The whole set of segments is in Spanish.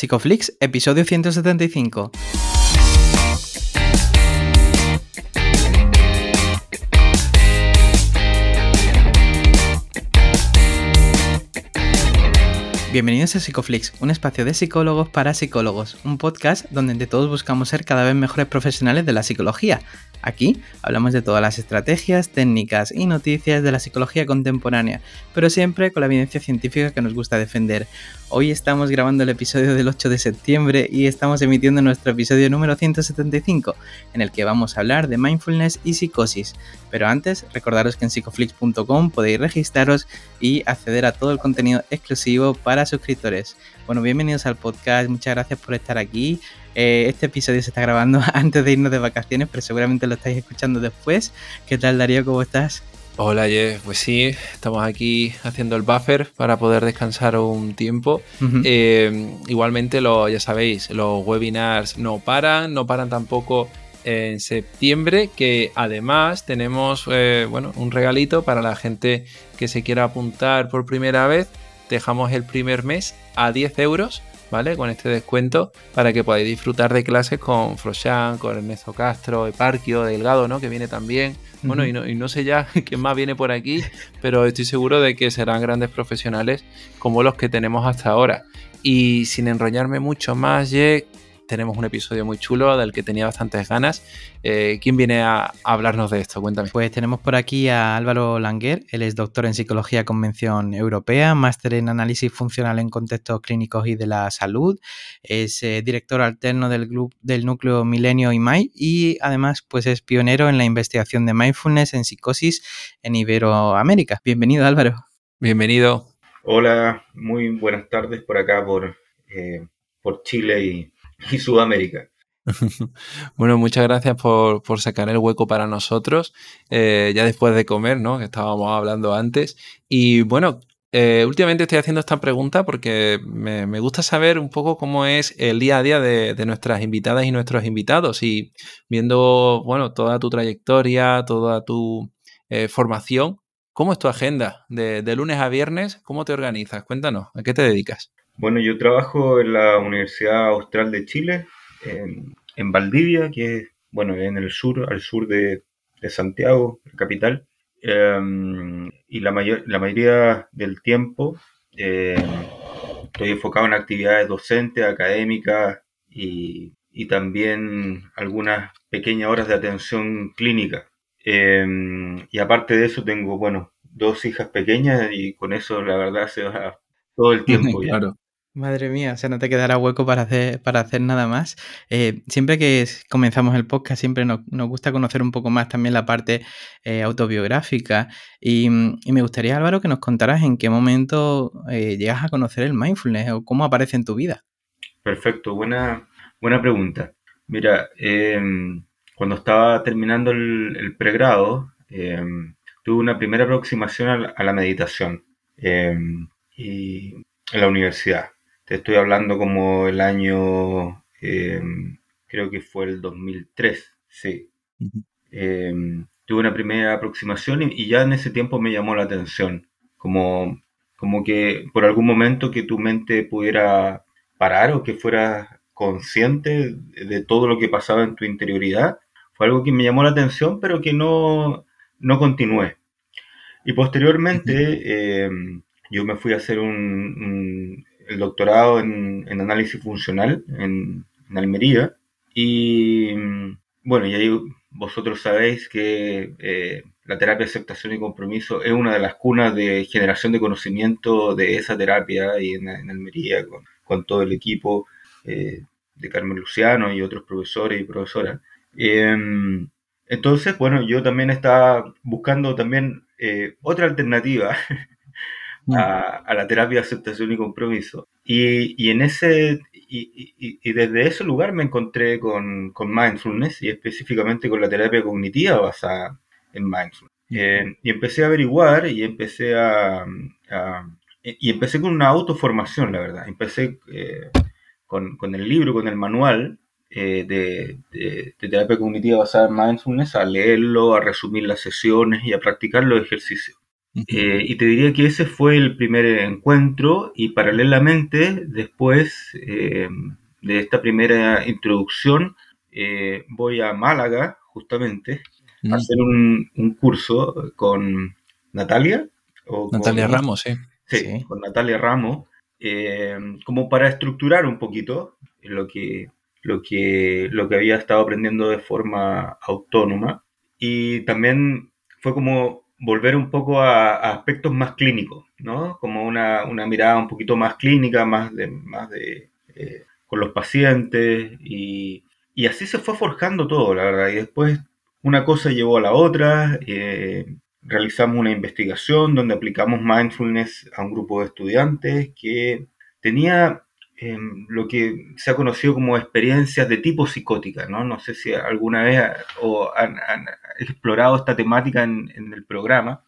Psicoflix, episodio 175. Bienvenidos a Psicoflix, un espacio de psicólogos para psicólogos, un podcast donde entre todos buscamos ser cada vez mejores profesionales de la psicología. Aquí hablamos de todas las estrategias, técnicas y noticias de la psicología contemporánea, pero siempre con la evidencia científica que nos gusta defender. Hoy estamos grabando el episodio del 8 de septiembre y estamos emitiendo nuestro episodio número 175, en el que vamos a hablar de mindfulness y psicosis. Pero antes, recordaros que en psicoflix.com podéis registraros y acceder a todo el contenido exclusivo para suscriptores. Bueno, bienvenidos al podcast, muchas gracias por estar aquí. Eh, este episodio se está grabando antes de irnos de vacaciones, pero seguramente lo estáis escuchando después. ¿Qué tal, Darío? ¿Cómo estás? Hola, Jeff. Pues sí, estamos aquí haciendo el buffer para poder descansar un tiempo. Eh, igualmente, lo, ya sabéis, los webinars no paran, no paran tampoco en septiembre, que además tenemos eh, bueno, un regalito para la gente que se quiera apuntar por primera vez. Dejamos el primer mes a 10 euros ¿vale? Con este descuento para que podáis disfrutar de clases con Froshan, con Ernesto Castro, Eparquio, Delgado, ¿no? Que viene también. Bueno, y, no, y no sé ya quién más viene por aquí, pero estoy seguro de que serán grandes profesionales como los que tenemos hasta ahora. Y sin enrollarme mucho más, Ye, tenemos un episodio muy chulo del que tenía bastantes ganas. Eh, ¿Quién viene a, hablarnos de esto? Cuéntame. Pues tenemos por aquí a Álvaro Languer, él es doctor en Psicología Convención Europea, máster en Análisis Funcional en Contextos Clínicos y de la Salud, es eh, director alterno del, del núcleo Milenio IMAI y además pues es pionero en la investigación de mindfulness en psicosis en Iberoamérica. Bienvenido Álvaro. Bienvenido. Hola, muy buenas tardes por acá, por, eh, por Chile y y Sudamérica. bueno, muchas gracias por, sacar el hueco para nosotros, eh, ya después de comer, ¿no? Que estábamos hablando antes. Y bueno, eh, últimamente estoy haciendo esta pregunta porque me, gusta saber un poco cómo es el día a día de, nuestras invitadas y nuestros invitados. Y viendo, bueno, toda tu trayectoria, toda tu eh, formación, ¿cómo es tu agenda? De, de lunes a viernes, ¿cómo te organizas? Cuéntanos, ¿a qué te dedicas? Bueno, yo trabajo en la Universidad Austral de Chile, en, Valdivia, que es, bueno, en el sur, al sur de, Santiago, la capital. Em, y la, mayor, la mayoría del tiempo em, estoy enfocado en actividades docentes, académicas y, también algunas pequeñas horas de atención clínica. Em, y aparte de eso tengo, bueno, dos hijas pequeñas y con eso la verdad se va todo el tiempo. claro. Madre mía, o sea, no te quedará hueco para hacer, para hacer nada más. Eh, siempre que comenzamos el podcast, siempre nos, gusta conocer un poco más también la parte eh, autobiográfica. Y, me gustaría, Álvaro, que nos contaras en qué momento eh, llegas a conocer el mindfulness o cómo aparece en tu vida. Perfecto, buena, buena pregunta. Mira, em, cuando estaba terminando el, pregrado, em, tuve una primera aproximación a la, a la meditación em, y en la universidad. Te estoy hablando como el año, em, creo que fue el 2003, sí. Em, tuve una primera aproximación y, ya en ese tiempo me llamó la atención, como, como que por algún momento que tu mente pudiera parar o que fueras consciente de todo lo que pasaba en tu interioridad, fue algo que me llamó la atención, pero que no, no continué. Y posteriormente em, yo me fui a hacer un, el doctorado en, análisis funcional en, Almería. Y bueno, y ahí vosotros sabéis que eh, la terapia de aceptación y compromiso es una de las cunas de generación de conocimiento de esa terapia y en, Almería con, todo el equipo eh, de Carmen Luciano y otros profesores y profesoras. Em, entonces, bueno, yo también estaba buscando también eh, otra alternativa Mm. a, la terapia de aceptación y compromiso. Y, y en ese, y, y, desde ese lugar me encontré con, con, mindfulness y específicamente con la terapia cognitiva basada en mindfulness. Mm. Eh, y empecé a averiguar y empecé a, y empecé con una autoformación, la verdad. Empecé eh, con, con, el libro, con el manual eh, de, de, de, terapia cognitiva basada en mindfulness, a leerlo, a resumir las sesiones y a practicar los ejercicios. Eh, y te diría que ese fue el primer encuentro y paralelamente después eh, de esta primera introducción eh, voy a Málaga justamente a mm. hacer un, curso con Natalia. Natalia Ramos, sí. sí. con Natalia Ramos, como para estructurar un poquito lo que, lo, que, lo que había estado aprendiendo de forma autónoma. Y también fue como volver un poco a, aspectos más clínicos, ¿no? Como una, mirada un poquito más clínica, más de, más de eh, con los pacientes y, así se fue forjando todo, la verdad. Y después una cosa llevó a la otra, eh, realizamos una investigación donde aplicamos mindfulness a un grupo de estudiantes que tenía em, lo que se ha conocido como experiencias de tipo psicótica, ¿no? No sé si alguna vez o han, explorado esta temática en, el programa,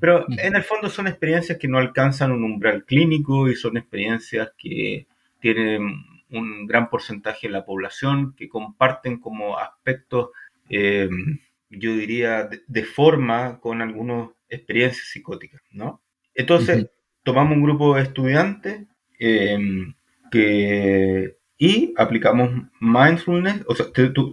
pero en el fondo son experiencias que no alcanzan un umbral clínico y son experiencias que tienen un gran porcentaje de la población, que comparten como aspectos, eh, yo diría, de, forma con algunas experiencias psicóticas, ¿no? Entonces, tomamos un grupo de estudiantes eh, que, y aplicamos mindfulness, o sea,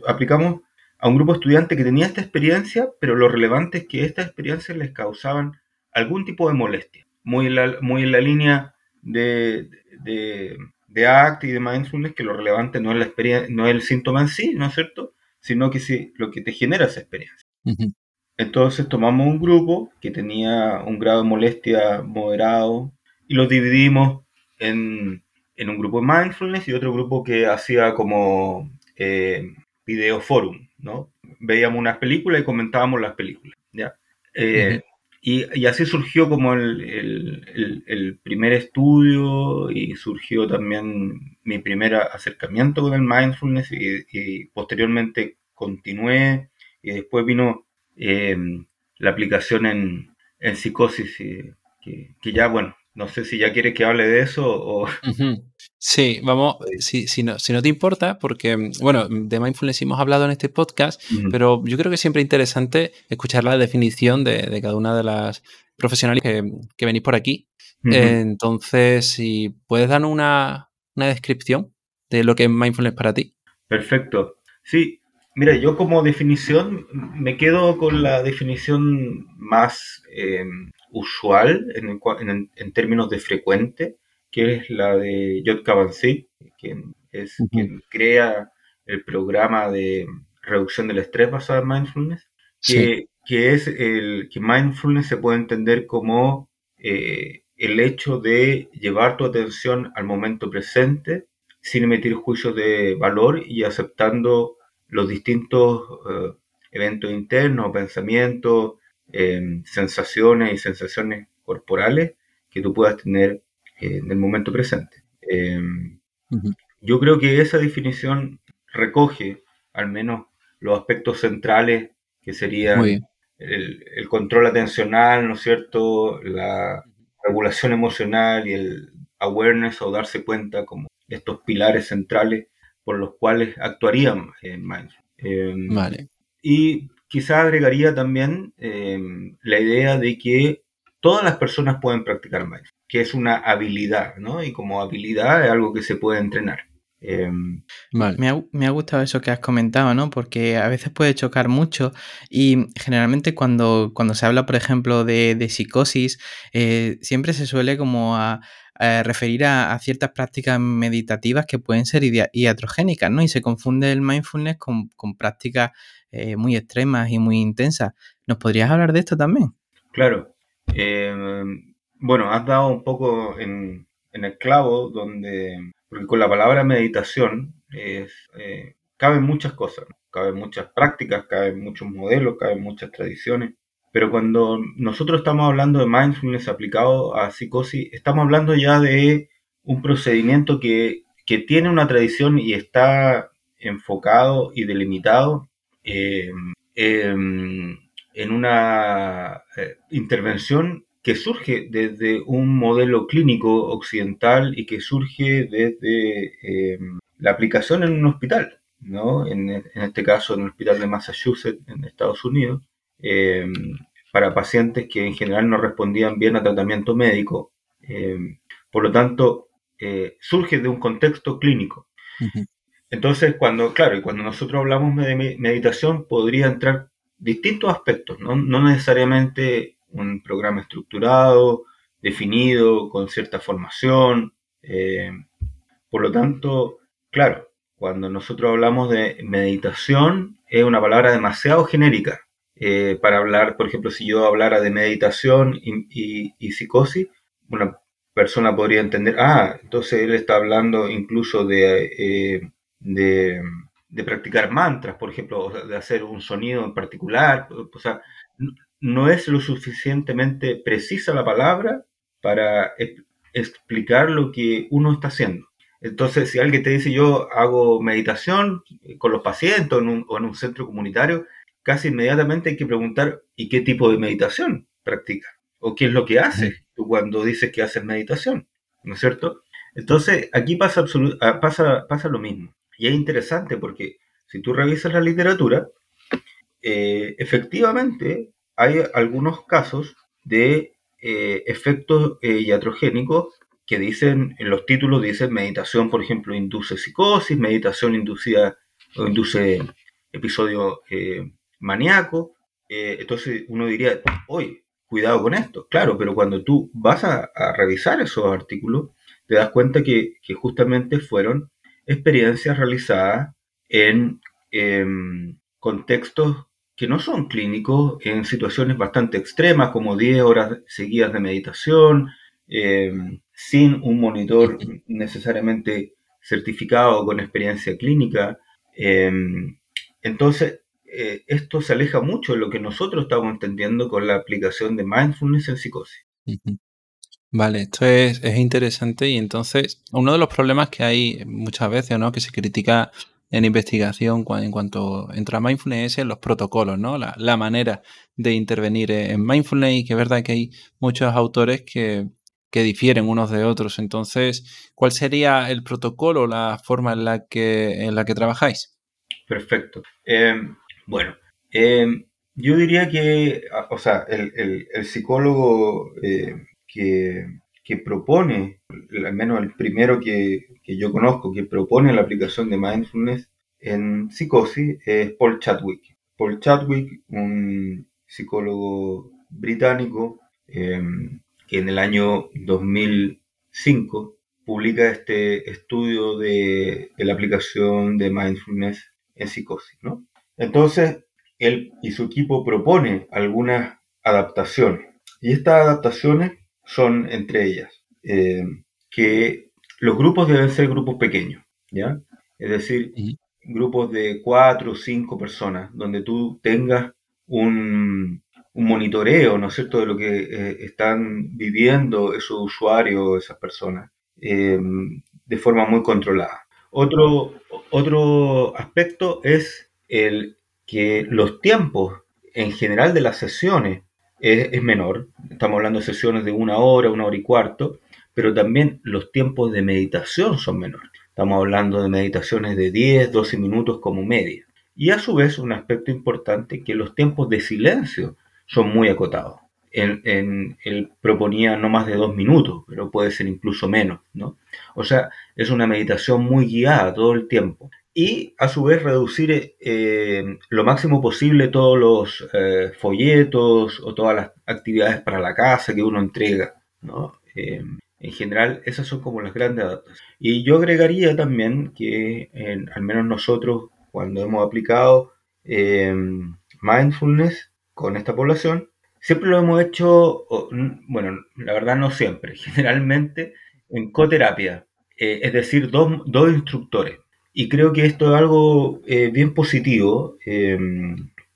aplicamos a un grupo de estudiantes que tenía esta experiencia, pero lo relevante es que estas experiencias les causaban algún tipo de molestia, muy en la, muy en la línea de, de, de ACT y de mindfulness, que lo relevante no es, la experiencia, no es el síntoma en sí, ¿no es cierto? Sino que sí, lo que te genera esa experiencia. Entonces tomamos un grupo que tenía un grado de molestia moderado y los dividimos en, en un grupo de mindfulness y otro grupo que hacía como eh, video forum, ¿no? Veíamos unas películas y comentábamos las películas, ¿ya? Eh, y, así surgió como el, primer estudio y surgió también mi primer acercamiento con el mindfulness y, posteriormente continué y después vino eh, la aplicación en, psicosis que, que, ya, bueno, no sé si ya quieres que hable de eso o... Sí, vamos, si, si, no, si no te importa, porque, bueno, de mindfulness hemos hablado en este podcast, pero yo creo que siempre es interesante escuchar la definición de, cada una de las profesionales que, venís por aquí. entonces, si puedes dar una, descripción de lo que es mindfulness para ti. Perfecto. Sí, mira, yo como definición me quedo con la definición más eh, usual en, en, términos de frecuente, que es la de Jod Kabat-Zinn, quien es quien crea el programa de reducción del estrés basado en mindfulness, que, que es el que mindfulness se puede entender como eh, el hecho de llevar tu atención al momento presente sin emitir juicios de valor y aceptando los distintos eh, eventos internos, pensamientos, em, sensaciones y sensaciones corporales que tú puedas tener en el momento presente. Em, yo creo que esa definición recoge al menos los aspectos centrales que serían el, control atencional, ¿no es cierto?, la regulación emocional y el awareness o darse cuenta como estos pilares centrales por los cuales actuarían en mindfulness. Em, vale. Y quizá agregaría también em, la idea de que todas las personas pueden practicar mindfulness que es una habilidad, ¿no? Y como habilidad es algo que se puede entrenar. Em, me, ha, gustado eso que has comentado, ¿no? Porque a veces puede chocar mucho y generalmente cuando, cuando se habla, por ejemplo, de, psicosis, eh, siempre se suele como a, referir a, ciertas prácticas meditativas que pueden ser iatrogénicas, ¿no? Y se confunde el mindfulness con, prácticas eh, muy extremas y muy intensas. ¿Nos podrías hablar de esto también? Claro. Bueno, has dado un poco en, el clavo donde, porque con la palabra meditación es, eh, caben muchas cosas, caben muchas prácticas, caben muchos modelos, caben muchas tradiciones, pero cuando nosotros estamos hablando de mindfulness aplicado a psicosis, estamos hablando ya de un procedimiento que, tiene una tradición y está enfocado y delimitado eh, en una eh, intervención que surge desde un modelo clínico occidental y que surge desde eh, la aplicación en un hospital, ¿no? En, este caso en el hospital de Massachusetts, en Estados Unidos, eh, para pacientes que en general no respondían bien a tratamiento médico. por lo tanto, surge de un contexto clínico. Entonces, cuando, claro, y cuando nosotros hablamos de meditación, podría entrar distintos aspectos, no, necesariamente un programa estructurado, definido, con cierta formación. Eh, por lo tanto, claro, cuando nosotros hablamos de meditación, es una palabra demasiado genérica. Eh, para hablar, por ejemplo, si yo hablara de meditación y, psicosis, una persona podría entender, ah, entonces él está hablando incluso de, eh, de de practicar mantras, por ejemplo, de hacer un sonido en particular. O sea, no es lo suficientemente precisa la palabra para explicar lo que uno está haciendo. Entonces, si alguien te dice yo hago meditación con los pacientes o en un, centro comunitario, casi inmediatamente hay que preguntar ¿y qué tipo de meditación practica? ¿O qué es lo que haces tú cuando dices que haces meditación? ¿No es cierto? Entonces, aquí pasa, ah, pasa, pasa lo mismo. Y es interesante porque si tú revisas la literatura, eh, efectivamente hay algunos casos de eh, efectos eh, iatrogénicos que dicen, en los títulos dicen meditación, por ejemplo, induce psicosis, meditación inducida o induce episodio maníaco. entonces uno diría, oye, cuidado con esto. Claro, pero cuando tú vas a, revisar esos artículos, te das cuenta que, que justamente fueron experiencias realizadas en em, contextos que no son clínicos, en situaciones bastante extremas, como 10 horas seguidas de meditación, em, sin un monitor necesariamente certificado con experiencia clínica. Em, entonces, eh, esto se aleja mucho de lo que nosotros estamos entendiendo con la aplicación de mindfulness en psicosis. Vale, esto es, interesante y entonces uno de los problemas que hay muchas veces, ¿no? Que se critica en investigación en cuanto entra mindfulness es los protocolos, ¿no? La, manera de intervenir en mindfulness y que es verdad que hay muchos autores que, difieren unos de otros. Entonces, ¿cuál sería el protocolo, la forma en la que, en la que trabajáis? Perfecto. Em, bueno, em, yo diría que, o sea, el, el psicólogo eh, que, propone, al menos el primero que, yo conozco, que propone la aplicación de mindfulness en psicosis es Paul Chadwick. Paul Chadwick, un psicólogo británico em, que en el año 2005 publica este estudio de, la aplicación de mindfulness en psicosis. Entonces, él y su equipo propone algunas adaptaciones. Y estas adaptaciones son entre ellas eh, que los grupos deben ser grupos pequeños, ¿ya? Es decir, grupos de cuatro o cinco personas, donde tú tengas un, monitoreo, ¿no es cierto?, de lo que eh, están viviendo esos usuarios, esas personas, eh, de forma muy controlada. Otro, otro aspecto es el que los tiempos en general de las sesiones es, menor. Estamos hablando de sesiones de una hora, una hora y cuarto, pero también los tiempos de meditación son menores. Estamos hablando de meditaciones de 10, 12 minutos como media. Y a su vez, un aspecto importante, que los tiempos de silencio son muy acotados. En, él proponía no más de dos minutos, pero puede ser incluso menos, ¿no? O sea, es una meditación muy guiada todo el tiempo y a su vez reducir eh, lo máximo posible todos los eh, folletos o todas las actividades para la casa que uno entrega. ¿no? Eh, en general, esas son como las grandes adaptaciones. Y yo agregaría también que al menos nosotros, cuando hemos aplicado mindfulness con esta población, siempre lo hemos hecho, bueno, la verdad no siempre, generalmente en coterapia, es decir, dos, dos instructores y creo que esto es algo eh, bien positivo eh,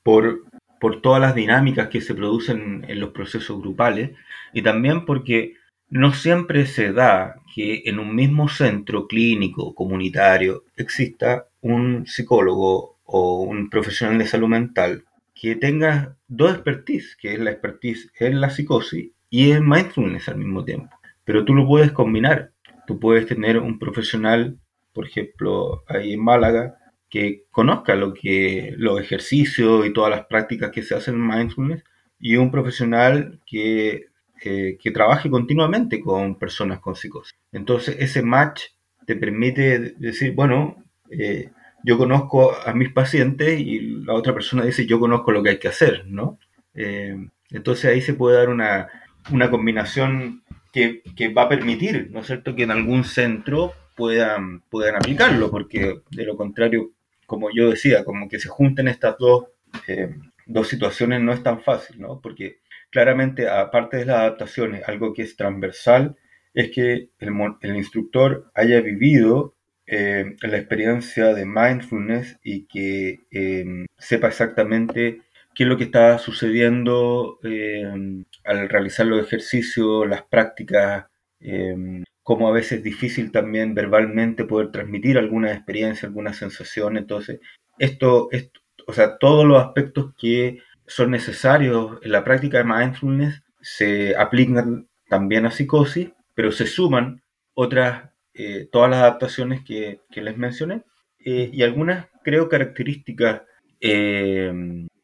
por, por todas las dinámicas que se producen en los procesos grupales y también porque no siempre se da que en un mismo centro clínico comunitario exista un psicólogo o un profesional de salud mental que tenga dos expertise, que es la expertise en la psicosis y en mindfulness al mismo tiempo. Pero tú lo puedes combinar. Tú puedes tener un profesional por ejemplo, ahí en Málaga, que conozca lo que los ejercicios y todas las prácticas que se hacen en mindfulness, y un profesional que, eh, que trabaje continuamente con personas con psicosis. Entonces, ese match te permite decir, bueno, eh, yo conozco a mis pacientes y la otra persona dice, yo conozco lo que hay que hacer, ¿no? Eh, entonces ahí se puede dar una, una combinación que, que, va a permitir, ¿no es cierto?, que en algún centro puedan, puedan aplicarlo, porque de lo contrario, como yo decía, como que se junten estas dos, eh, dos situaciones no es tan fácil, ¿no? Porque claramente, aparte de las adaptaciones, algo que es transversal es que el, el instructor haya vivido eh, la experiencia de mindfulness y que eh, sepa exactamente qué es lo que está sucediendo eh, al realizar los ejercicios, las prácticas, cómo a veces es difícil también verbalmente poder transmitir alguna experiencia, alguna sensación. Entonces, esto, esto, o sea, todos los aspectos que son necesarios en la práctica de mindfulness se aplican también a psicosis, pero se suman otras eh, todas las adaptaciones que, les mencioné eh, y algunas, creo, características eh,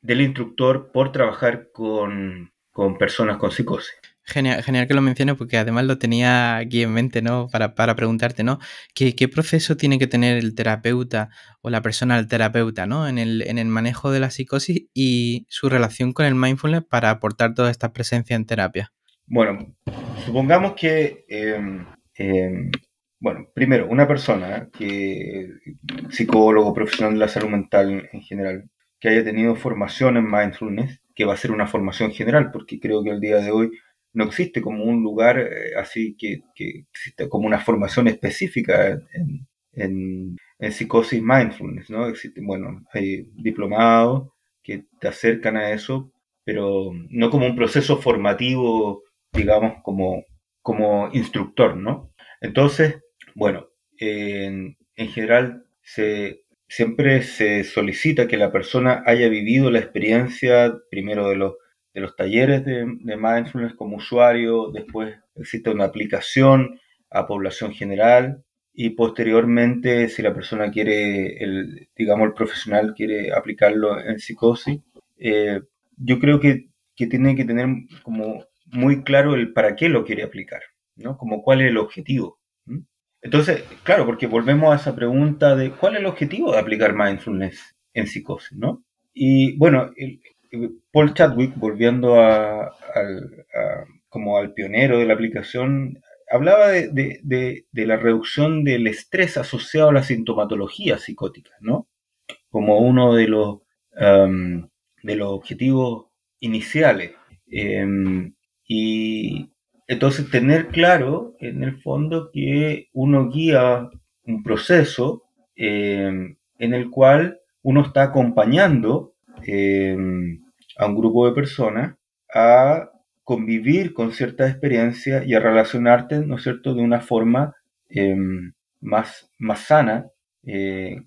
del instructor por trabajar con, personas con psicosis. Genial, genial que lo menciones porque además lo tenía aquí en mente, ¿no? Para, preguntarte, ¿no? ¿Qué, proceso tiene que tener el terapeuta o la persona al terapeuta, ¿no? En el, en el manejo de la psicosis y su relación con el mindfulness para aportar toda esta presencia en terapia. Bueno, supongamos que bueno, primero, una persona que, psicólogo, profesional de la salud mental en general, que haya tenido formación en mindfulness, que va a ser una formación general, porque creo que el día de hoy no existe como un lugar eh, así que, que, existe como una formación específica en, en, psicosis mindfulness, ¿no? Existe, bueno, hay diplomados que te acercan a eso, pero no como un proceso formativo, digamos, como, como instructor, ¿no? Entonces, bueno, en, general siempre se solicita que la persona haya vivido la experiencia primero de los, de los talleres de, mindfulness como usuario, después existe una aplicación a población general y posteriormente si la persona quiere, el, digamos el profesional quiere aplicarlo en psicosis, eh, yo creo que, que tiene que tener como muy claro el para qué lo quiere aplicar, ¿no? Como cuál es el objetivo. Entonces, claro, porque volvemos a esa pregunta de cuál es el objetivo de aplicar mindfulness en psicosis, ¿no? Y bueno, Paul Chadwick, volviendo a, como al pionero de la aplicación, hablaba de, la reducción del estrés asociado a la sintomatología psicótica, ¿no? Como uno de los, um, de los objetivos iniciales. Em, y, entonces, tener claro, en el fondo, que uno guía un proceso eh, en el cual uno está acompañando eh, a un grupo de personas a convivir con ciertas experiencias y a relacionarte, ¿no es cierto?, de una forma eh, más, más sana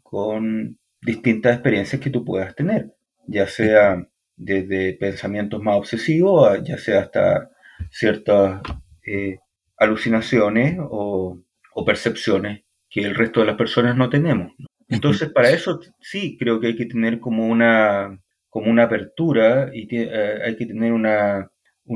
con distintas experiencias que tú puedas tener, ya sea desde pensamientos más obsesivos, ya sea hasta ciertas eh, alucinaciones o, percepciones que el resto de las personas no tenemos. Entonces, para eso sí creo que hay que tener como una, como una apertura y eh, hay que tener una,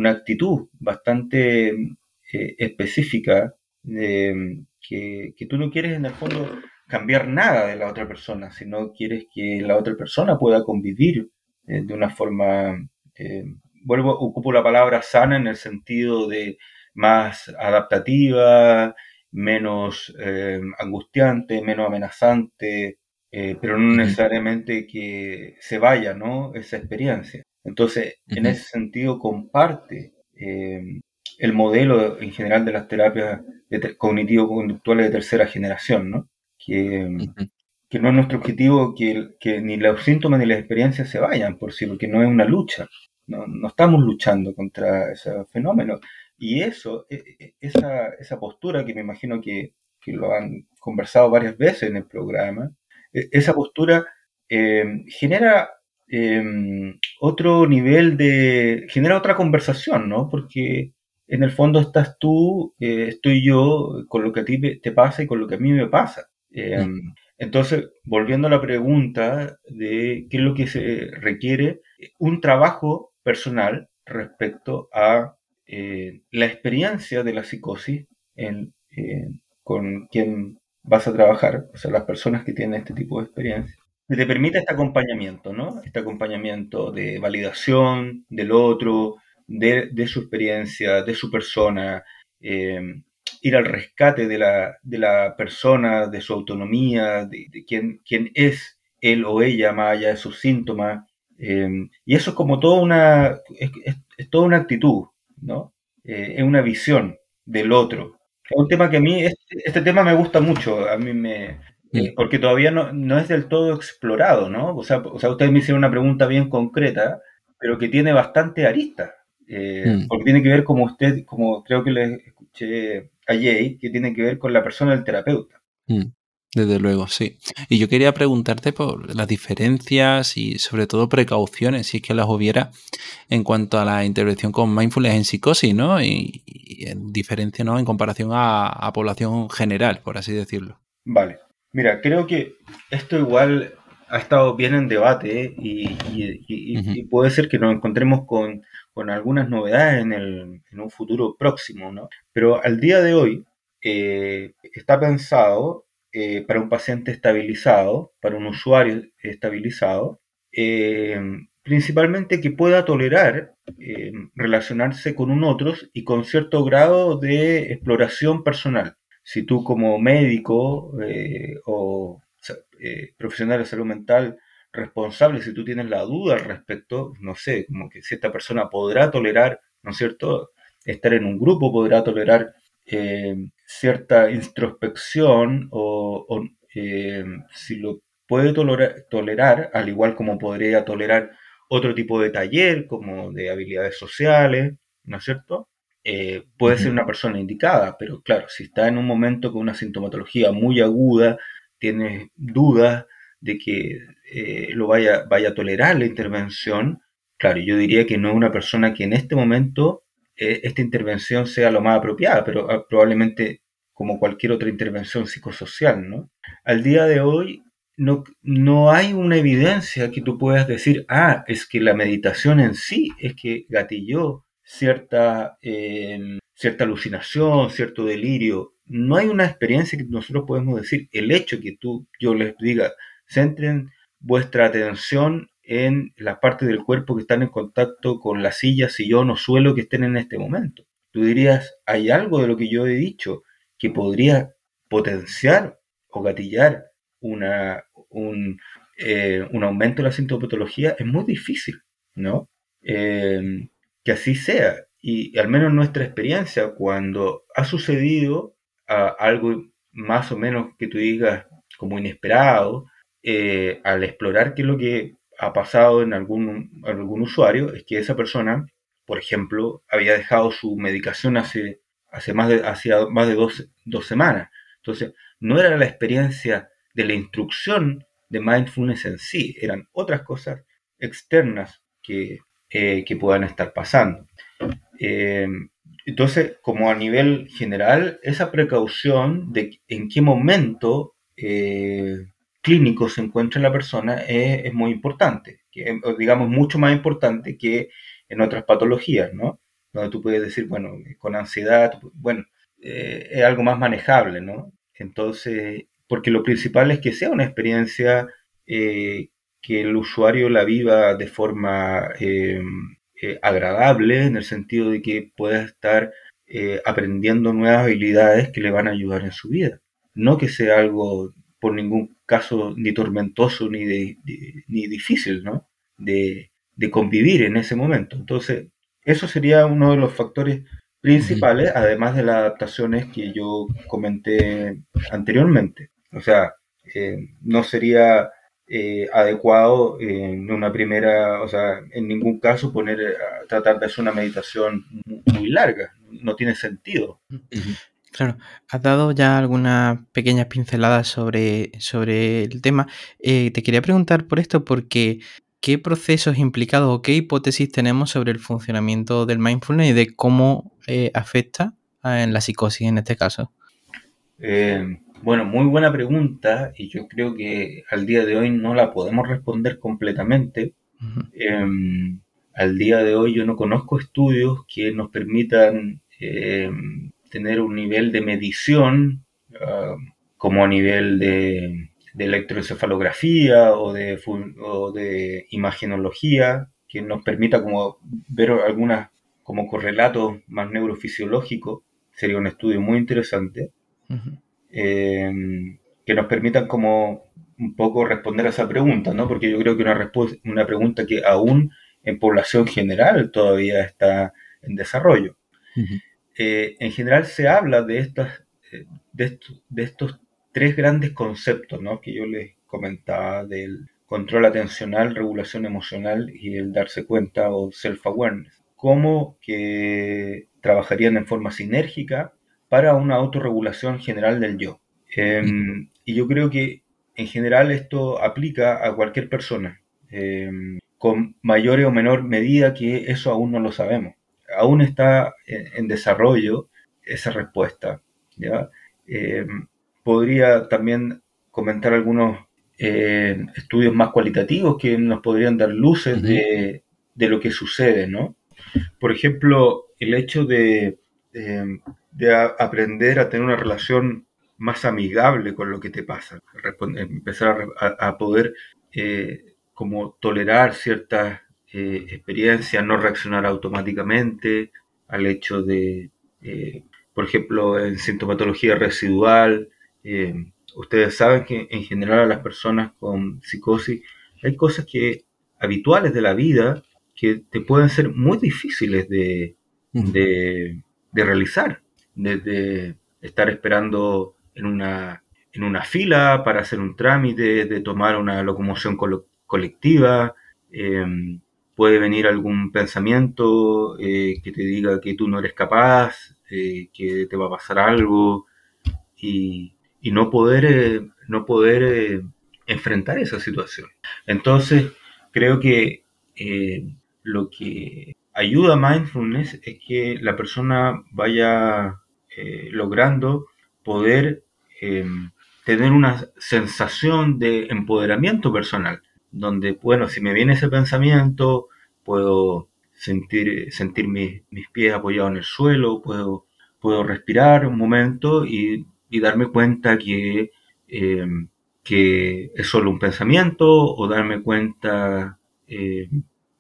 actitud bastante eh, específica de que, tú no quieres en el fondo cambiar nada de la otra persona, sino quieres que la otra persona pueda convivir de una forma vuelvo, ocupo la palabra sana en el sentido de más adaptativa, menos eh, angustiante, menos amenazante, eh, pero no necesariamente que se vaya, ¿no? Esa experiencia. Entonces, en ese sentido, comparte eh, el modelo en general de las terapias cognitivo-conductuales de tercera generación, ¿no? Que, que no es nuestro objetivo que, que, ni los síntomas ni las experiencias se vayan por sí, porque no es una lucha, no, estamos luchando contra ese fenómeno. Y eso, e, e, esa, esa postura que me imagino que, lo han conversado varias veces en el programa, esa postura eh, genera em, otro nivel de, genera otra conversación, ¿no? Porque en el fondo estás tú, eh, estoy yo, con lo que a ti te pasa y con lo que a mí me pasa. Entonces, volviendo a la pregunta de qué es lo que se requiere, un trabajo personal respecto a la experiencia de la psicosis con quien vas a trabajar, o sea, las personas que tienen este tipo de experiencia, que te permite este acompañamiento, ¿no? Este acompañamiento de validación del otro, de, su experiencia, de su persona, eh, ir al rescate de la, de la, persona, de su autonomía, de, quién, quién, es él o ella más allá de sus síntomas. Eh, y eso es como toda una, es, toda una actitud, ¿no? Eh, es una visión del otro. Es un tema que a mí, este, este tema me gusta mucho, a mí me, porque todavía no, no, es del todo explorado, ¿no? O sea, o sea, ustedes me hicieron una pregunta bien concreta, pero que tiene bastante arista. Eh, mm. Porque tiene que ver, como usted, como creo que le escuché a Jay, que tiene que ver con la persona del terapeuta. Mm, desde luego, sí. Y yo quería preguntarte por las diferencias y sobre todo precauciones, si es que las hubiera, en cuanto a la intervención con mindfulness en psicosis, ¿no? Y, en diferencia, ¿no? En comparación a, a población general, por así decirlo. Vale. Mira, creo que esto igual ha estado bien en debate y, puede ser que nos encontremos con, algunas novedades en, el, en, un futuro próximo, ¿no? Pero al día de hoy eh, está pensado eh, para un paciente estabilizado, para un usuario estabilizado, eh, principalmente que pueda tolerar relacionarse con un otro y con cierto grado de exploración personal si tú como médico eh, o eh, profesional de salud mental responsable, si tú tienes la duda al respecto, no sé, como que si esta persona podrá tolerar, ¿no es cierto?, estar en un grupo, podrá tolerar eh, cierta introspección o, si lo puede tolerar, tolerar, al igual como podría tolerar otro tipo de taller, como de habilidades sociales, ¿no es cierto? Eh, puede ser una persona indicada, pero claro, si está en un momento con una sintomatología muy aguda, tiene dudas de que eh, lo vaya, vaya a tolerar la intervención, claro, yo diría que no es una persona que en este momento eh, esta intervención sea lo más apropiada, pero ah, probablemente como cualquier otra intervención psicosocial, ¿no? Al día de hoy no, no hay una evidencia que tú puedas decir, ah, es que la meditación en sí es que gatilló cierta, em, cierta alucinación, cierto delirio. No hay una experiencia que nosotros podemos decir, el hecho que tú, yo les diga, centren vuestra atención en las partes del cuerpo que están en contacto con la silla, sillón o suelo que estén en este momento. Tú dirías, hay algo de lo que yo he dicho que podría potenciar o gatillar una, un, eh, un aumento de la sintomatología. Es muy difícil, ¿no? Em, que así sea. Y, al menos nuestra experiencia, cuando ha sucedido algo más o menos que tú digas como inesperado, eh, al explorar qué es lo que ha pasado en algún, algún usuario, es que esa persona, por ejemplo, había dejado su medicación hace, hace más de, hacia más de dos, dos semanas. Entonces, no era la experiencia de la instrucción de mindfulness en sí, eran otras cosas externas que eh, que puedan estar pasando. Eh, entonces, como a nivel general, esa precaución de en qué momento eh, clínico se encuentra la persona es, muy importante, digamos mucho más importante que en otras patologías, ¿no? Donde tú puedes decir, bueno, con ansiedad, bueno, es algo más manejable, ¿no? Entonces, porque lo principal es que sea una experiencia que el usuario la viva de forma eh, eh, agradable, en el sentido de que pueda estar eh, aprendiendo nuevas habilidades que le van a ayudar en su vida. No que sea algo por ningún caso ni tormentoso ni, ni difícil, ¿no? De, de, convivir en ese momento. Entonces, eso sería uno de los factores principales, además de las adaptaciones que yo comenté anteriormente. O sea, no sería eh, adecuado en una primera, o sea, en ningún caso poner, tratar de hacer una meditación muy larga, no tiene sentido. Claro, has dado ya algunas pequeñas pinceladas sobre, sobre el tema. Eh, te quería preguntar por esto porque ¿qué procesos implicados o qué hipótesis tenemos sobre el funcionamiento del mindfulness y de cómo eh, afecta en la psicosis en este caso? Bueno, muy buena pregunta y yo creo que al día de hoy no la podemos responder completamente. Em, al día de hoy yo no conozco estudios que nos permitan tener un nivel de medición ah, como a nivel de, electroencefalografía o de, o de imagenología que nos permita como ver algunas como correlatos más neurofisiológicos sería un estudio muy interesante eh, que nos permitan como un poco responder a esa pregunta, ¿no? Porque yo creo que una, una pregunta que aún en población general todavía está en desarrollo. Eh, en general se habla de, estas, eh, de, estos tres grandes conceptos ¿no? que yo les comentaba del control atencional, regulación emocional y el darse cuenta o self-awareness. Cómo que trabajarían en forma sinérgica para una autorregulación general del yo. Em, y yo creo que en general esto aplica a cualquier persona, em, con mayor o menor medida que eso aún no lo sabemos aún está en, desarrollo esa respuesta. ¿ya? Eh, podría también comentar algunos eh, estudios más cualitativos que nos podrían dar luces de, lo que sucede, ¿no? Por ejemplo, el hecho de, aprender a tener una relación más amigable con lo que te pasa, empezar a, poder eh, como tolerar ciertas eh, experiencia, no reaccionar automáticamente al hecho de, eh, por ejemplo, en sintomatología residual. Eh, ustedes saben que en general a las personas con psicosis hay cosas que habituales de la vida que te pueden ser muy difíciles de, de, realizar, desde estar esperando en una, en una fila para hacer un trámite, de tomar una locomoción colectiva, puede venir algún pensamiento eh, que te diga que tú no eres capaz, eh, que te va a pasar algo y, no poder, eh, no poder enfrentar esa situación. Entonces, creo que lo que ayuda a mindfulness es que la persona vaya logrando poder tener una sensación de empoderamiento personal donde, bueno, si me viene ese pensamiento, puedo sentir, sentir mis, pies apoyados en el suelo, puedo, puedo respirar un momento y, darme cuenta que, eh, que es solo un pensamiento o darme cuenta eh,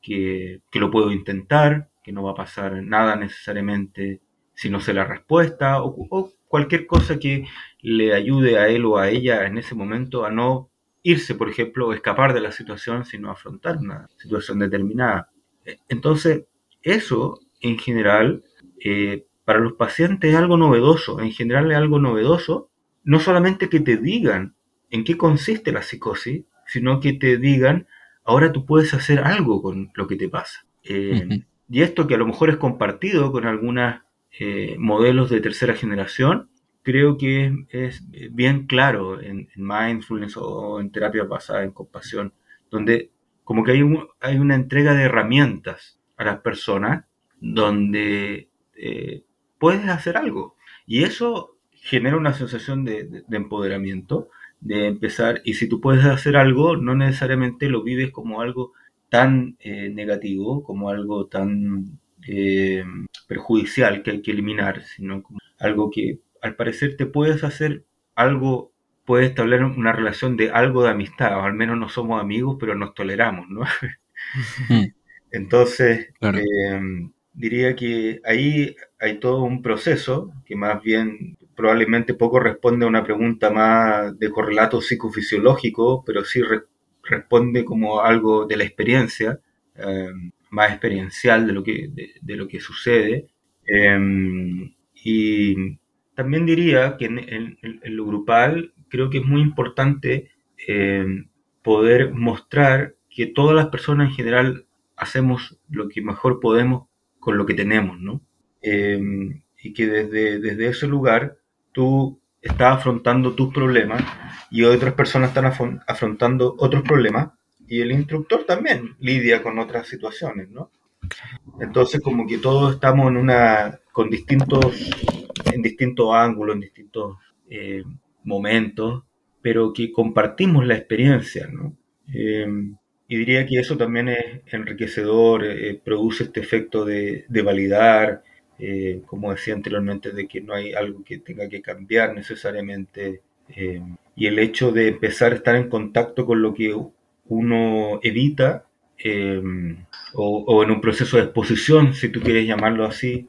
que, lo puedo intentar, que no va a pasar nada necesariamente si no sé la respuesta o, o cualquier cosa que le ayude a él o a ella en ese momento a no irse, por ejemplo, o escapar de la situación, sino afrontar una situación determinada. E, entonces, eso en general, eh, para los pacientes es algo novedoso, en general es algo novedoso, no solamente que te digan en qué consiste la psicosis, sino que te digan, ahora tú puedes hacer algo con lo que te pasa. Eh, y esto que a lo mejor es compartido con algunos eh, modelos de tercera generación, creo que es bien claro en, mindfulness o en terapia basada en compasión, donde como que hay, hay una entrega de herramientas a las personas donde eh, puedes hacer algo. Y eso genera una sensación de, empoderamiento, de empezar, y si tú puedes hacer algo, no necesariamente lo vives como algo tan eh, negativo, como algo tan eh, perjudicial que hay que eliminar, sino como algo que al parecer te puedes hacer algo, puedes establecer una relación de algo de amistad, o al menos no somos amigos, pero nos toleramos, ¿no? Entonces, em, diría que ahí hay todo un proceso que más bien probablemente poco responde a una pregunta más de correlato psicofisiológico, pero sí responde como algo de la experiencia, em, más experiencial de lo que, de, lo que sucede. Em, y también diría que en, lo grupal creo que es muy importante eh, poder mostrar que todas las personas en general hacemos lo que mejor podemos con lo que tenemos, ¿no? Eh, y que desde, desde ese lugar tú estás afrontando tus problemas y otras personas están afrontando otros problemas y el instructor también lidia con otras situaciones, ¿no? Entonces como que todos estamos en una con distintos en distintos ángulos, en distintos eh, momentos, pero que compartimos la experiencia, ¿no? Eh, y diría que eso también es enriquecedor, eh, produce este efecto de, validar, eh, como decía anteriormente, de que no hay algo que tenga que cambiar necesariamente. Eh, y el hecho de empezar a estar en contacto con lo que uno evita, o, o, en un proceso de exposición, si tú quieres llamarlo así,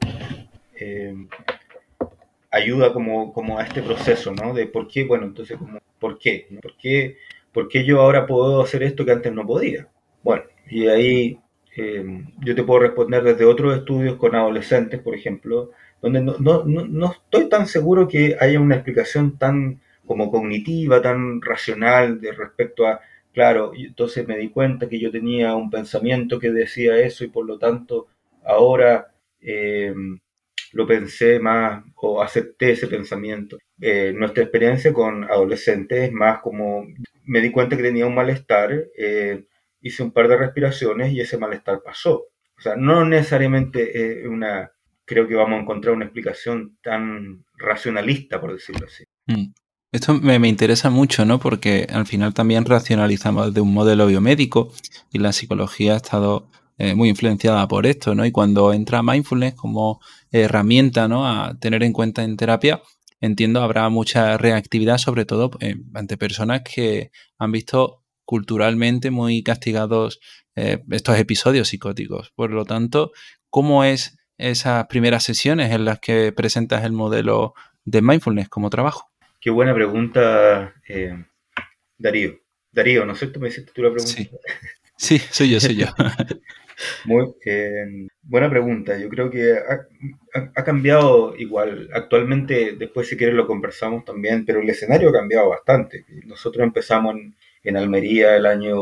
ayuda como, como a este proceso, ¿no? De por qué, bueno, entonces, como, ¿por qué? ¿Por qué? ¿por qué yo ahora puedo hacer esto que antes no podía? Bueno, y ahí eh, yo te puedo responder desde otros estudios con adolescentes, por ejemplo, donde no, no, no, estoy tan seguro que haya una explicación tan como cognitiva, tan racional de respecto a, claro, entonces me di cuenta que yo tenía un pensamiento que decía eso y por lo tanto ahora eh, lo pensé más o acepté ese pensamiento. Eh, nuestra experiencia con adolescentes es más como me di cuenta que tenía un malestar, eh, hice un par de respiraciones y ese malestar pasó. O sea, no necesariamente una, creo que vamos a encontrar una explicación tan racionalista, por decirlo así. Mm. Esto me, me, interesa mucho, ¿no? Porque al final también racionalizamos de un modelo biomédico y la psicología ha estado eh, muy influenciada por esto, ¿no? Y cuando entra mindfulness como herramienta, ¿no? A tener en cuenta en terapia, entiendo habrá mucha reactividad, sobre todo eh, ante personas que han visto culturalmente muy castigados eh, estos episodios psicóticos. Por lo tanto, ¿cómo es esas primeras sesiones en las que presentas el modelo de mindfulness como trabajo? Qué buena pregunta, eh, Darío. Darío, ¿no es cierto? Me hiciste tú la pregunta. Sí, sí soy yo, soy yo. Muy buena pregunta. Yo creo que ha, cambiado igual. Actualmente, después si quieres lo conversamos también, pero el escenario ha cambiado bastante. Nosotros empezamos en, Almería el año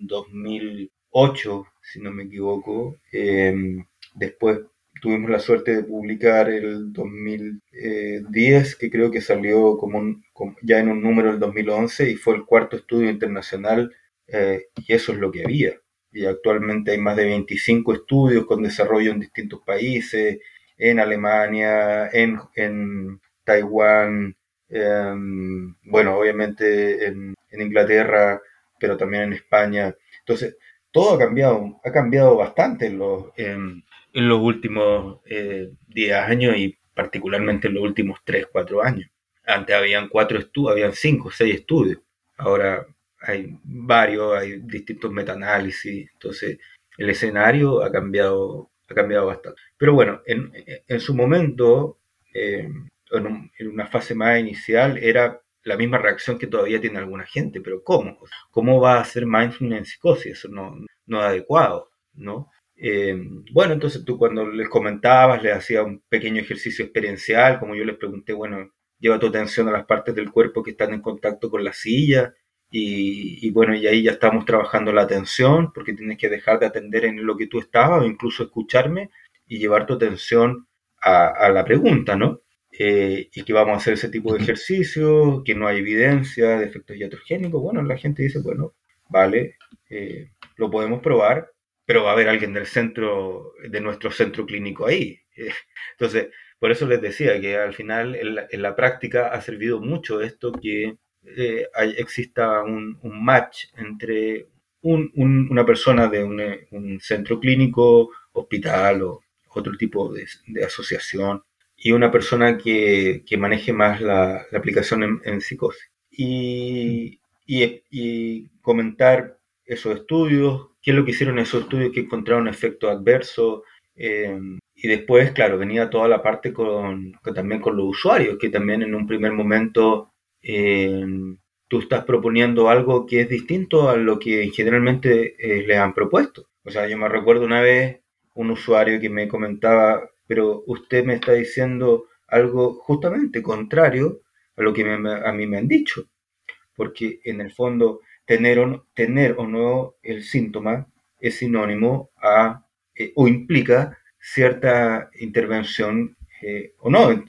2008, si no me equivoco. Em, después tuvimos la suerte de publicar el 2010, que creo que salió como, ya en un número el 2011 y fue el cuarto estudio internacional eh, y eso es lo que había y actualmente hay más de 25 estudios con desarrollo en distintos países, en Alemania, en, en Taiwán, em, bueno, obviamente en, Inglaterra, pero también en España. Entonces, todo ha cambiado, ha cambiado bastante en los, en, los últimos 10 eh, años y particularmente en los últimos 3, 4 años. Antes habían cuatro estudios, habían 5, 6 estudios. Ahora hay varios, hay distintos metaanálisis, entonces el escenario ha cambiado, ha cambiado bastante. Pero bueno, en, en su momento, eh, en, una fase más inicial, era la misma reacción que todavía tiene alguna gente, pero ¿cómo? ¿Cómo va a ser mindfulness en psicosis? Eso no, no es adecuado, ¿no? Eh, bueno, entonces tú cuando les comentabas, les hacía un pequeño ejercicio experiencial, como yo les pregunté, bueno, lleva tu atención a las partes del cuerpo que están en contacto con la silla y, bueno, y ahí ya estamos trabajando la atención, porque tienes que dejar de atender en lo que tú estabas o incluso escucharme y llevar tu atención a, la pregunta, ¿no? Eh, y que vamos a hacer ese tipo de ejercicio, que no hay evidencia de efectos iatrogénicos. Bueno, la gente dice, bueno, vale, eh, lo podemos probar, pero va a haber alguien del centro, de nuestro centro clínico ahí. entonces, por eso les decía que al final en la práctica ha servido mucho esto que eh, exista un, match entre una persona de un, centro clínico, hospital o otro tipo de, asociación y una persona que, maneje más la, aplicación en, psicosis. Y, y, comentar esos estudios, qué es lo que hicieron esos estudios que encontraron efecto adverso. Eh, y después, claro, venía toda la parte con, también con los usuarios, que también en un primer momento eh, tú estás proponiendo algo que es distinto a lo que generalmente eh, le han propuesto. O sea, yo me recuerdo una vez un usuario que me comentaba, pero usted me está diciendo algo justamente contrario a lo que a mí me han dicho. Porque en el fondo, tener o no, tener o no el síntoma es sinónimo a eh, o implica cierta intervención o no,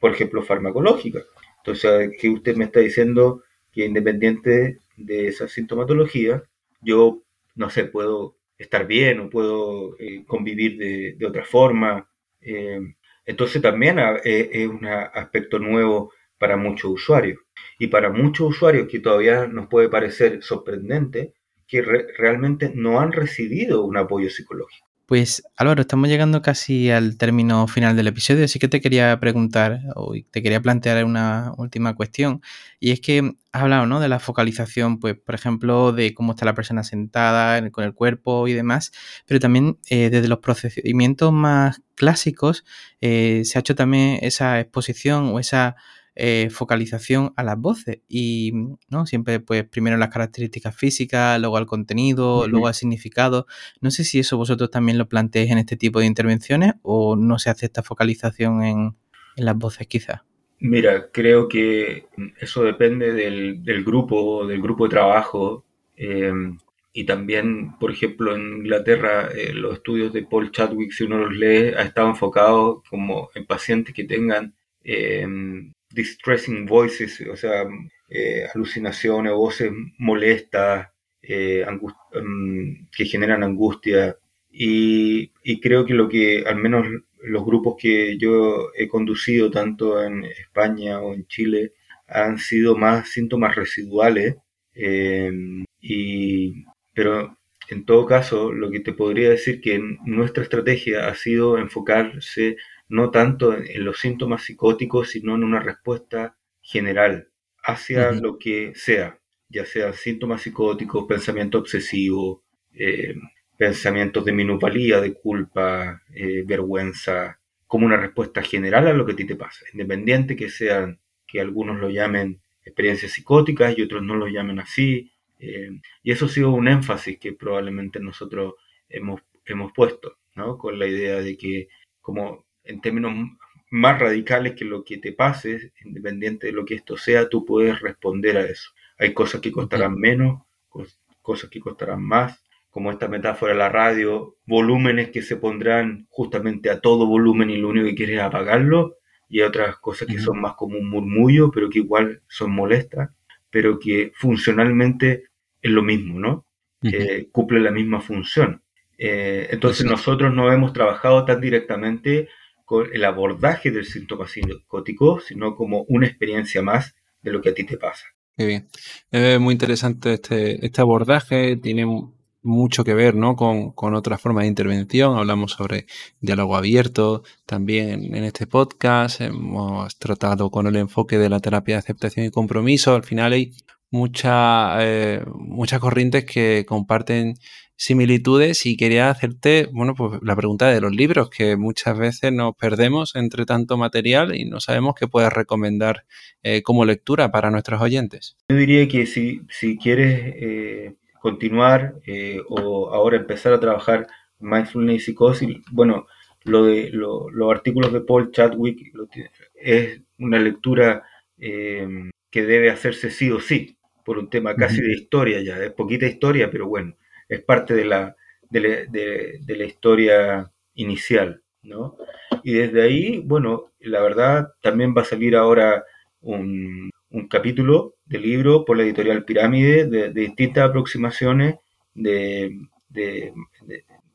por ejemplo, farmacológica. Entonces, que usted me está diciendo que independiente de esa sintomatología, yo, no sé, puedo estar bien o puedo eh, convivir de, otra forma. Eh, entonces también eh, es un aspecto nuevo para muchos usuarios. Y para muchos usuarios que todavía nos puede parecer sorprendente que realmente no han recibido un apoyo psicológico. Pues Álvaro, estamos llegando casi al término final del episodio, así que te quería preguntar o te quería plantear una última cuestión. Y es que has hablado ¿no? de la focalización, pues, por ejemplo, de cómo está la persona sentada con el cuerpo y demás, pero también eh, desde los procedimientos más clásicos eh, se ha hecho también esa exposición o esa eh, focalización a las voces y ¿no? siempre pues primero las características físicas, luego al contenido, luego al significado. No sé si eso vosotros también lo planteéis en este tipo de intervenciones o no se hace esta focalización en, las voces quizás. Mira, creo que eso depende del, grupo, del grupo de trabajo. Em, y también, por ejemplo, en Inglaterra, eh, los estudios de Paul Chadwick, si uno los lee, ha estado enfocado como en pacientes que tengan em, distressing voices, o sea, eh, alucinaciones, voces molestas, eh, mm, que generan angustia. Y, creo que lo que, al menos los grupos que yo he conducido, tanto en España o en Chile, han sido más síntomas residuales. Em, y, pero en todo caso, lo que te podría decir que nuestra estrategia ha sido enfocarse no tanto en, los síntomas psicóticos, sino en una respuesta general hacia lo que sea, ya sea síntomas psicóticos, pensamiento obsesivo, eh, pensamientos de minusvalía, de culpa, eh, vergüenza, como una respuesta general a lo que a ti te pasa, independiente que sean, que algunos lo llamen experiencias psicóticas y otros no lo llamen así. Eh, y eso ha sido un énfasis que probablemente nosotros hemos, hemos puesto, ¿no? Con la idea de que como en términos más radicales que lo que te pase, independiente de lo que esto sea, tú puedes responder a eso. Hay cosas que costarán menos, cosas que costarán más, como esta metáfora de la radio, volúmenes que se pondrán justamente a todo volumen y lo único que quieres es apagarlo, y otras cosas que son más como un murmullo, pero que igual son molestas, pero que funcionalmente es lo mismo, ¿no? Eh, cumple la misma función. Eh, entonces nosotros no hemos trabajado tan directamente el abordaje del síntoma psicótico, sino como una experiencia más de lo que a ti te pasa. Qué bien. Es muy interesante este, este abordaje, tiene mucho que ver ¿no? con, con otra forma de intervención. Hablamos sobre diálogo abierto también en este podcast. Hemos tratado con el enfoque de la terapia de aceptación y compromiso. Al final hay mucha, eh, muchas corrientes que comparten similitudes y quería hacerte, bueno, pues la pregunta de los libros, que muchas veces nos perdemos entre tanto material y no sabemos qué puedes recomendar eh, como lectura para nuestros oyentes. Yo diría que si, si quieres eh, continuar o ahora empezar a trabajar mindfulness y psicosis, bueno, lo de los artículos de Paul Chadwick es una lectura que debe hacerse sí o sí, por un tema casi de historia ya, es poquita historia, pero bueno es parte de la, de la, historia inicial, ¿no? Y desde ahí, bueno, la verdad, también va a salir ahora un, capítulo del libro por la editorial Pirámide de, distintas aproximaciones de,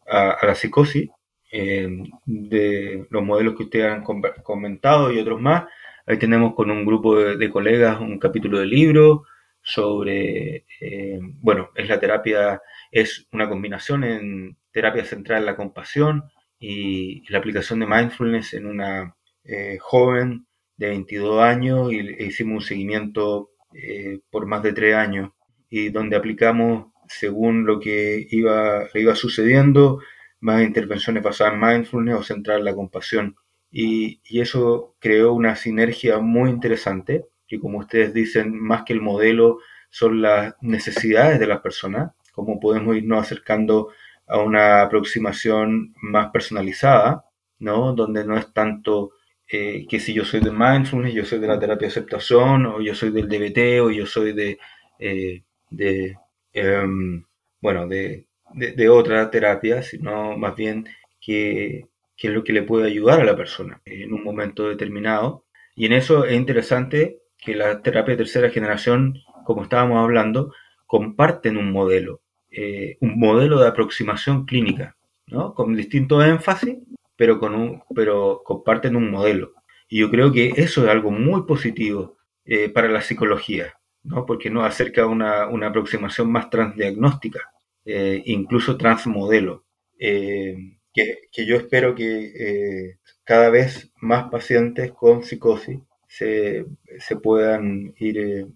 a, la psicosis, eh, de los modelos que ustedes han comentado y otros más. Ahí tenemos con un grupo de, colegas un capítulo del libro sobre, eh, bueno, es la terapia es una combinación en terapia central la compasión y la aplicación de mindfulness en una eh, joven de 22 años y e hicimos un seguimiento eh, por más de 3 años y donde aplicamos según lo que iba, iba sucediendo más intervenciones basadas en mindfulness o centrar la compasión. Y, y eso creó una sinergia muy interesante que como ustedes dicen más que el modelo son las necesidades de las personas cómo podemos irnos acercando a una aproximación más personalizada, ¿no? Donde no es tanto eh, que si yo soy de mindfulness, yo soy de la terapia de aceptación, o yo soy del DBT, o yo soy de, eh, de em, bueno, de, de, otra terapia, sino más bien que, que, es lo que le puede ayudar a la persona en un momento determinado. Y en eso es interesante que la terapia de tercera generación, como estábamos hablando, comparten un modelo. Eh, un modelo de aproximación clínica, ¿no? Con distinto énfasis, pero, con un, pero comparten un modelo. Y yo creo que eso es algo muy positivo eh, para la psicología, ¿no? porque nos acerca a una, una aproximación más transdiagnóstica, eh, incluso transmodelo, que, que, yo espero que cada vez más pacientes con psicosis se, puedan ir eh,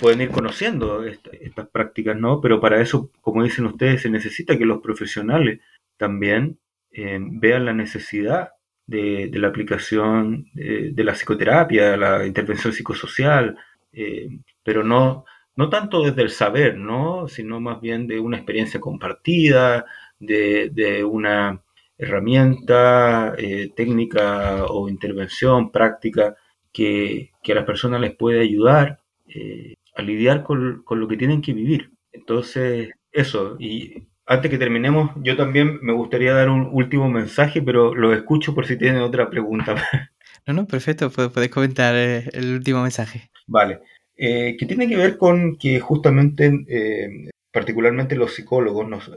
pueden ir conociendo estas prácticas, ¿no? Pero para eso, como dicen ustedes, se necesita que los profesionales también vean la necesidad de, la aplicación de, la psicoterapia, la intervención psicosocial, eh, pero no, no tanto desde el saber, ¿no? sino más bien de una experiencia compartida, de, una herramienta eh, técnica o intervención práctica que, a las personas les puede ayudar eh, a lidiar con, con, lo que tienen que vivir. Entonces, eso, y antes que terminemos, yo también me gustaría dar un último mensaje, pero lo escucho por si tienen otra pregunta. No, no, perfecto, puedes comentar eh, el último mensaje. Vale, eh, que tiene que ver con que justamente, eh, particularmente los psicólogos, nos,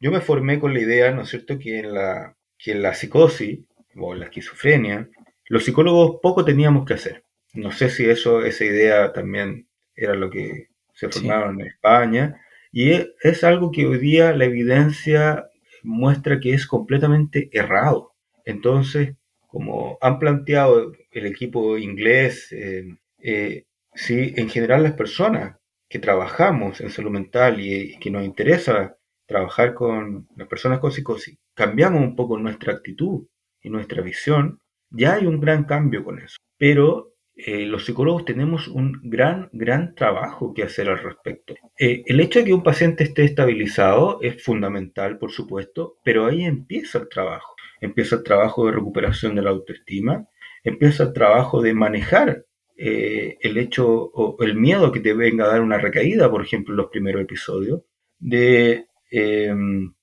yo me formé con la idea, ¿no es cierto?, que en la, que en la psicosis o en la esquizofrenia, los psicólogos poco teníamos que hacer. No sé si eso, esa idea también era lo que se formaron en España, y es algo que hoy día la evidencia muestra que es completamente errado. Entonces, como han planteado el equipo inglés, eh, eh, si en general las personas que trabajamos en salud mental y, que nos interesa trabajar con las personas con psicosis, cambiamos un poco nuestra actitud y nuestra visión, ya hay un gran cambio con eso. Pero eh, los psicólogos tenemos un gran, gran trabajo que hacer al respecto. Eh, el hecho de que un paciente esté estabilizado es fundamental, por supuesto, pero ahí empieza el trabajo. Empieza el trabajo de recuperación de la autoestima, empieza el trabajo de manejar eh, el hecho o el miedo que te venga a dar una recaída, por ejemplo, en los primeros episodios, de, em,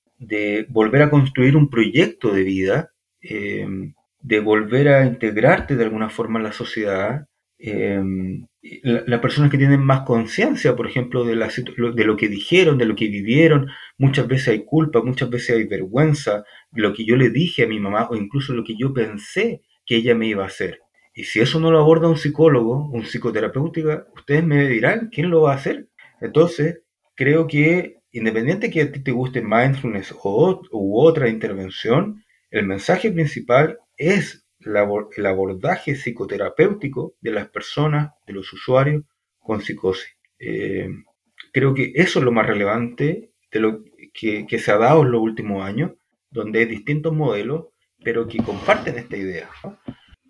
volver a construir un proyecto de vida em, de volver a integrarte de alguna forma en la sociedad. Em, las personas que tienen más conciencia, por ejemplo, de, la, de lo que dijeron, de lo que vivieron, muchas veces hay culpa, muchas veces hay vergüenza, lo que yo le dije a mi mamá o incluso lo que yo pensé que ella me iba a hacer. Y si eso no lo aborda un psicólogo, un psicoterapeuta, ustedes me dirán quién lo va a hacer. Entonces, creo que independiente que a ti te guste mindfulness o, otra intervención, el mensaje principal es el abordaje psicoterapéutico de las personas, de los usuarios con psicosis. Eh, creo que eso es lo más relevante de lo que, se ha dado en los últimos años, donde hay distintos modelos, pero que comparten esta idea.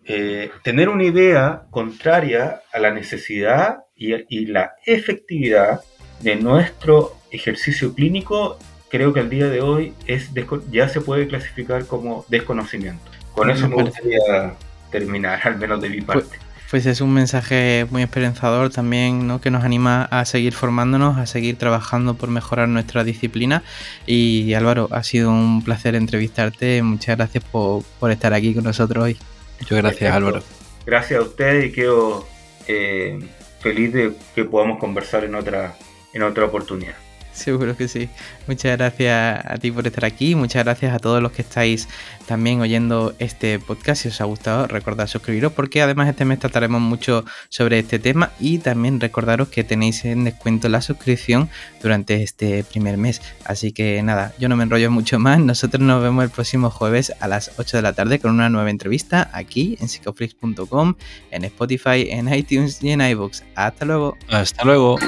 Eh, tener una idea contraria a la necesidad y, y, la efectividad de nuestro ejercicio clínico, creo que al día de hoy es ya se puede clasificar como desconocimiento. Con eso me gustaría terminar, al menos de mi pues, parte. Pues, es un mensaje muy esperanzador también, ¿no? Que nos anima a seguir formándonos, a seguir trabajando por mejorar nuestra disciplina. Y Álvaro, ha sido un placer entrevistarte. Muchas gracias por, estar aquí con nosotros hoy. Muchas gracias, Álvaro. Gracias a ustedes y quedo eh, feliz de que podamos conversar en otra, en otra oportunidad. Seguro que sí. Muchas gracias a ti por estar aquí. Muchas gracias a todos los que estáis también oyendo este podcast. Si os ha gustado, recordad suscribiros porque además este mes trataremos mucho sobre este tema y también recordaros que tenéis en descuento la suscripción durante este primer mes. Así que nada, yo no me enrollo mucho más. Nosotros nos vemos el próximo jueves a las 8 de la tarde con una nueva entrevista aquí en psicoflix.com, en Spotify, en iTunes y en iBooks. Hasta luego. Hasta luego.